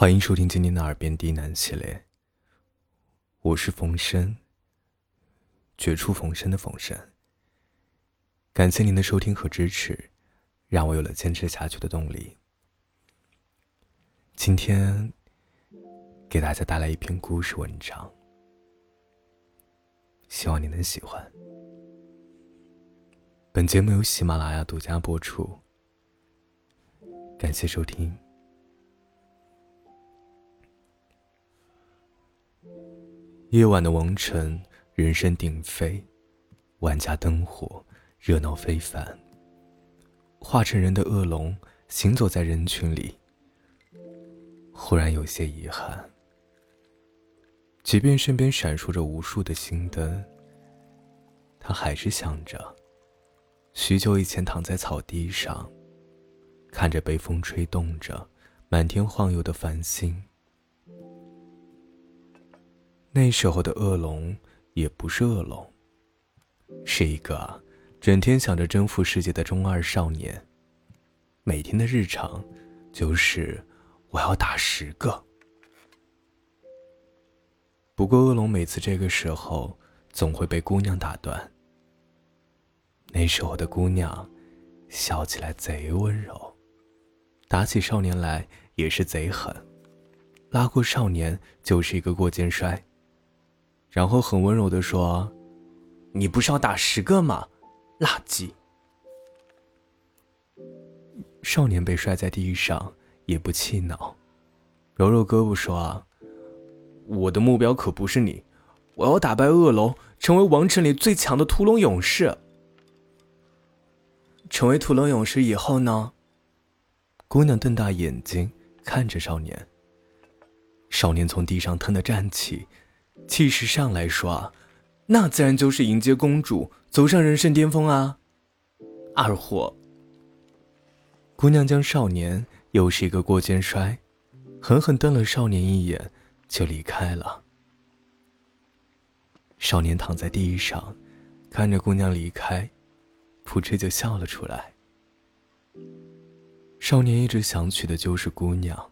欢迎收听今天的《耳边低喃》系列，我是冯生，绝处逢生的冯生。感谢您的收听和支持，让我有了坚持下去的动力。今天给大家带来一篇故事文章，希望你能喜欢。本节目由喜马拉雅独家播出，感谢收听。夜晚的王城，人声鼎沸，万家灯火，热闹非凡。化成人的恶龙行走在人群里，忽然有些遗憾。即便身边闪烁着无数的星灯，他还是想着许久以前躺在草地上，看着被风吹动着满天晃悠的繁星。那时候的恶龙也不是恶龙，是一个整天想着征服世界的中二少年。每天的日常就是我要打十个。不过恶龙每次这个时候总会被姑娘打断。那时候的姑娘笑起来贼温柔，打起少年来也是贼狠，拉过少年就是一个过肩摔。然后很温柔的说：“你不是要打十个吗？垃圾！”少年被摔在地上也不气恼，揉揉胳膊说：“我的目标可不是你，我要打败恶龙，成为王城里最强的屠龙勇士。成为屠龙勇士以后呢？”姑娘瞪大眼睛看着少年。少年从地上腾地站起。气势上来说，那自然就是迎接公主，走上人生巅峰啊！二货。姑娘将少年又是一个过肩摔，狠狠瞪了少年一眼，就离开了。少年躺在地上，看着姑娘离开，扑哧就笑了出来。少年一直想娶的就是姑娘，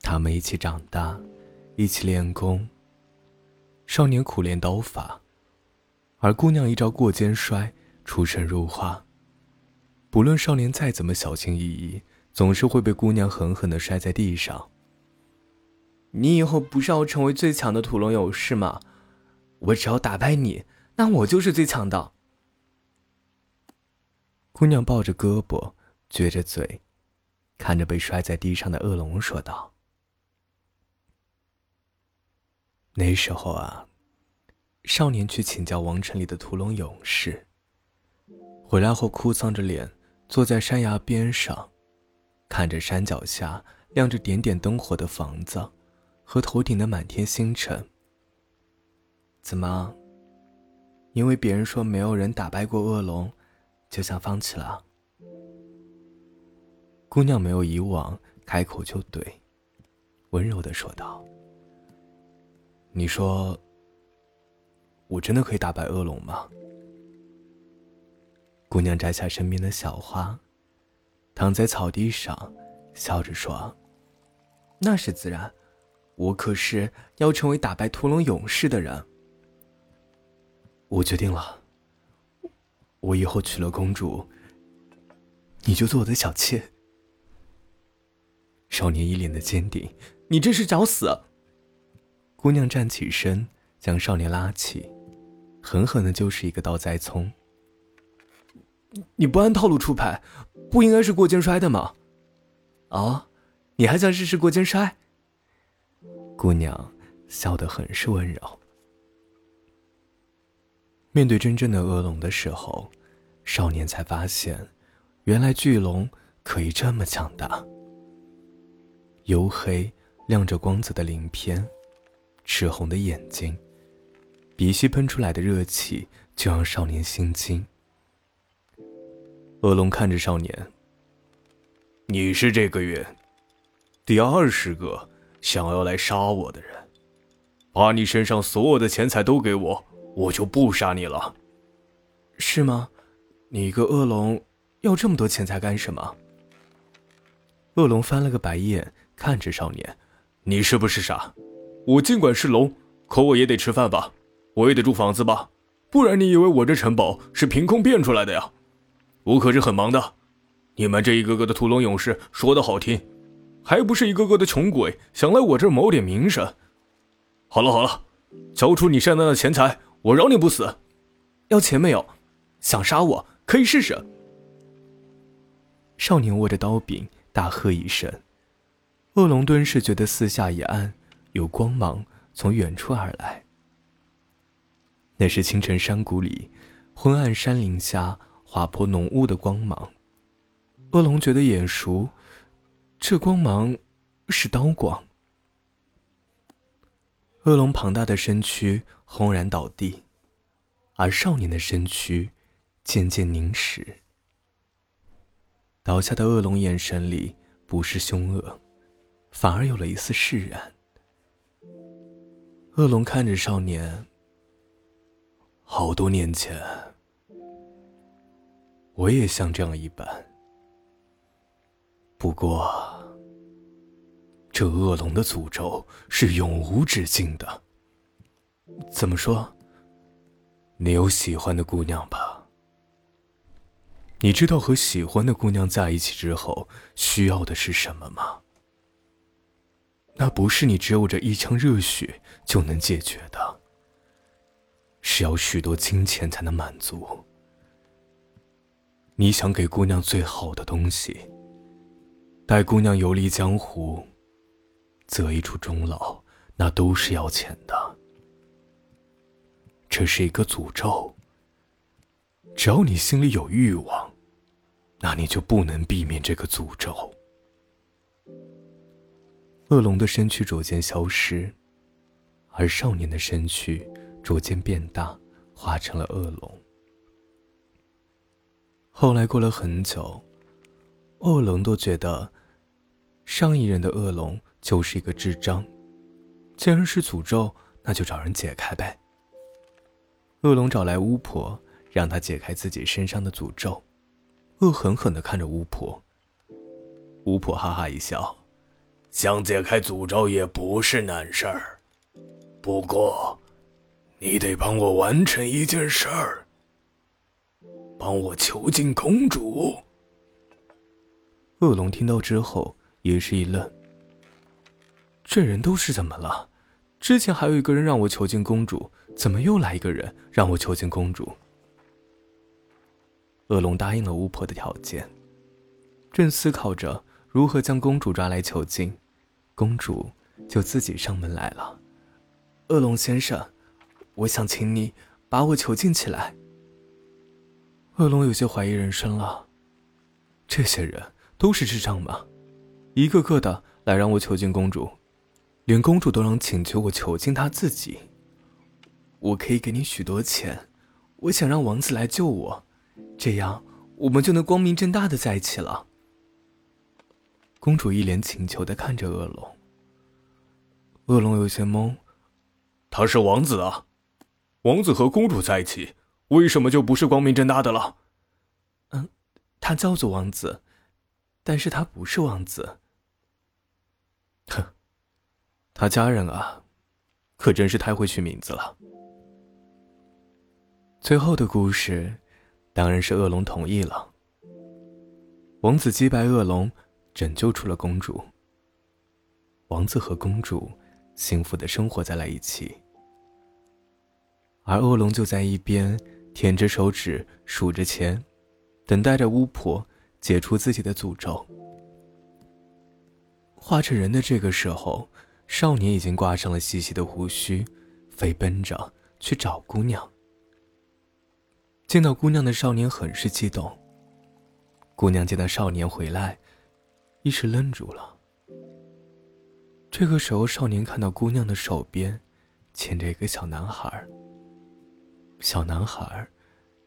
他们一起长大，一起练功。少年苦练刀法，而姑娘一招过肩摔，出神入化。不论少年再怎么小心翼翼，总是会被姑娘狠狠的摔在地上。你以后不是要成为最强的屠龙勇士吗？我只要打败你，那我就是最强的。姑娘抱着胳膊，撅着嘴，看着被摔在地上的恶龙说道。那时候啊，少年去请教王城里的屠龙勇士。回来后，哭丧着脸坐在山崖边上，看着山脚下亮着点点灯火的房子，和头顶的满天星辰。怎么？因为别人说没有人打败过恶龙，就想放弃了？姑娘没有以往开口就怼，温柔的说道。你说，我真的可以打败恶龙吗？姑娘摘下身边的小花，躺在草地上，笑着说：“那是自然，我可是要成为打败屠龙勇士的人。我决定了，我以后娶了公主，你就做我的小妾。”少年一脸的坚定：“你这是找死！”姑娘站起身，将少年拉起，狠狠的就是一个倒栽葱。你不按套路出牌，不应该是过肩摔的吗？啊，你还想试试过肩摔？姑娘笑得很是温柔。面对真正的恶龙的时候，少年才发现，原来巨龙可以这么强大。黝黑、亮着光泽的鳞片。赤红的眼睛，鼻息喷出来的热气就让少年心惊。恶龙看着少年：“你是这个月第二十个想要来杀我的人，把你身上所有的钱财都给我，我就不杀你了。”是吗？你一个恶龙要这么多钱财干什么？恶龙翻了个白眼，看着少年：“你是不是傻？我尽管是龙，可我也得吃饭吧，我也得住房子吧，不然你以为我这城堡是凭空变出来的呀？我可是很忙的。你们这一个个的屠龙勇士说的好听，还不是一个个的穷鬼想来我这儿谋点名声？好了好了，交出你身上的钱财，我饶你不死。要钱没有？想杀我可以试试。”少年握着刀柄，大喝一声。恶龙顿时觉得四下一暗，有光芒从远处而来。那是清晨山谷里，昏暗山林下划破浓雾的光芒。恶龙觉得眼熟，这光芒是刀光。恶龙庞大的身躯轰然倒地，而少年的身躯渐渐凝实。倒下的恶龙眼神里不是凶恶。反而有了一丝释然。恶龙看着少年，好多年前，我也像这样一般。不过，这恶龙的诅咒是永无止境的。怎么说？你有喜欢的姑娘吧？你知道和喜欢的姑娘在一起之后需要的是什么吗？那不是你只有这一腔热血就能解决的，是要许多金钱才能满足。你想给姑娘最好的东西，带姑娘游历江湖，择一处终老，那都是要钱的。这是一个诅咒。只要你心里有欲望，那你就不能避免这个诅咒。恶龙的身躯逐渐消失，而少年的身躯逐渐变大，化成了恶龙。后来过了很久，恶龙都觉得上一任的恶龙就是一个智障。既然是诅咒，那就找人解开呗。恶龙找来巫婆，让她解开自己身上的诅咒。恶狠狠地看着巫婆，巫婆哈哈一笑。想解开诅咒也不是难事儿，不过，你得帮我完成一件事儿。帮我囚禁公主。恶龙听到之后也是一愣。这人都是怎么了？之前还有一个人让我囚禁公主，怎么又来一个人让我囚禁公主？恶龙答应了巫婆的条件，正思考着如何将公主抓来囚禁。公主就自己上门来了。恶龙先生，我想请你把我囚禁起来。恶龙有些怀疑人生了，这些人都是智障吗？一个个的来让我囚禁公主，连公主都能请求我囚禁她自己。我可以给你许多钱，我想让王子来救我，这样我们就能光明正大的在一起了。公主一脸请求的看着恶龙。恶龙有些懵，他是王子啊，王子和公主在一起，为什么就不是光明正大的了？嗯，他叫做王子，但是他不是王子。哼，他家人啊，可真是太会取名字了。最后的故事，当然是恶龙同意了。王子击败恶龙。拯救出了公主。王子和公主幸福的生活在了一起，而恶龙就在一边舔着手指数着钱，等待着巫婆解除自己的诅咒。画成人的这个时候，少年已经挂上了细细的胡须，飞奔着去找姑娘。见到姑娘的少年很是激动。姑娘见到少年回来。一时愣住了。这个时候，少年看到姑娘的手边牵着一个小男孩。小男孩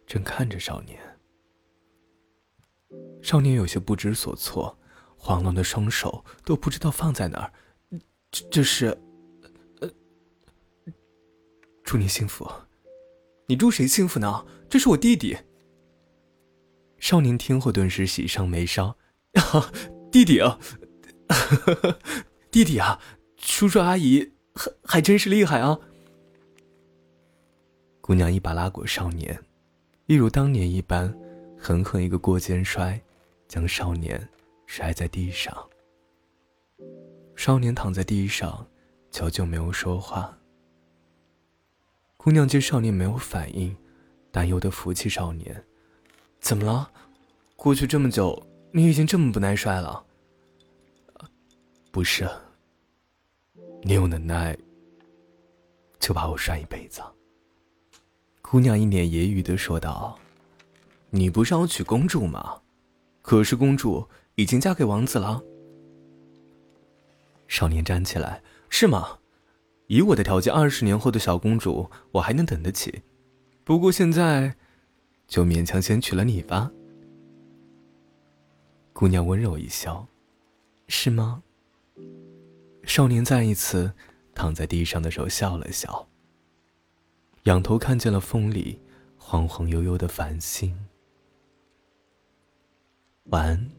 正看着少年。少年有些不知所措，慌乱的双手都不知道放在哪儿。这这是……呃……祝你幸福。你祝谁幸福呢？这是我弟弟。少年听后顿时喜上眉梢。弟弟啊，弟弟啊，叔叔阿姨还还真是厉害啊！姑娘一把拉过少年，一如当年一般，狠狠一个过肩摔，将少年摔在地上。少年躺在地上，久久没有说话。姑娘见少年没有反应，担忧的扶起少年：“怎么了？过去这么久，你已经这么不耐摔了？”不是，你有能耐，就把我摔一辈子。姑娘一脸揶揄的说道：“你不是要娶公主吗？可是公主已经嫁给王子了。”少年站起来：“是吗？以我的条件，二十年后的小公主我还能等得起。不过现在，就勉强先娶了你吧。”姑娘温柔一笑：“是吗？”少年再一次躺在地上的时候笑了笑，仰头看见了风里晃晃悠悠的繁星。晚安。